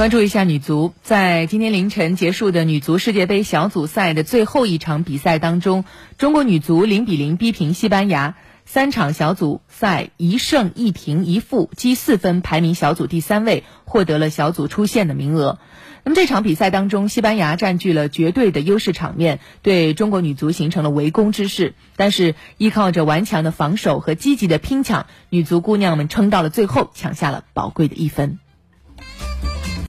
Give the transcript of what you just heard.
关注一下女足在今天凌晨结束的女足世界杯小组赛的最后一场比赛当中中国女足零比零逼平西班牙。三场小组赛一胜一平一负积四分排名小组第三位获得了小组出线的名额。那么这场比赛当中西班牙占据了绝对的优势场面对中国女足形成了围攻之势。但是依靠着顽强的防守和积极的拼抢女足姑娘们撑到了最后抢下了宝贵的一分。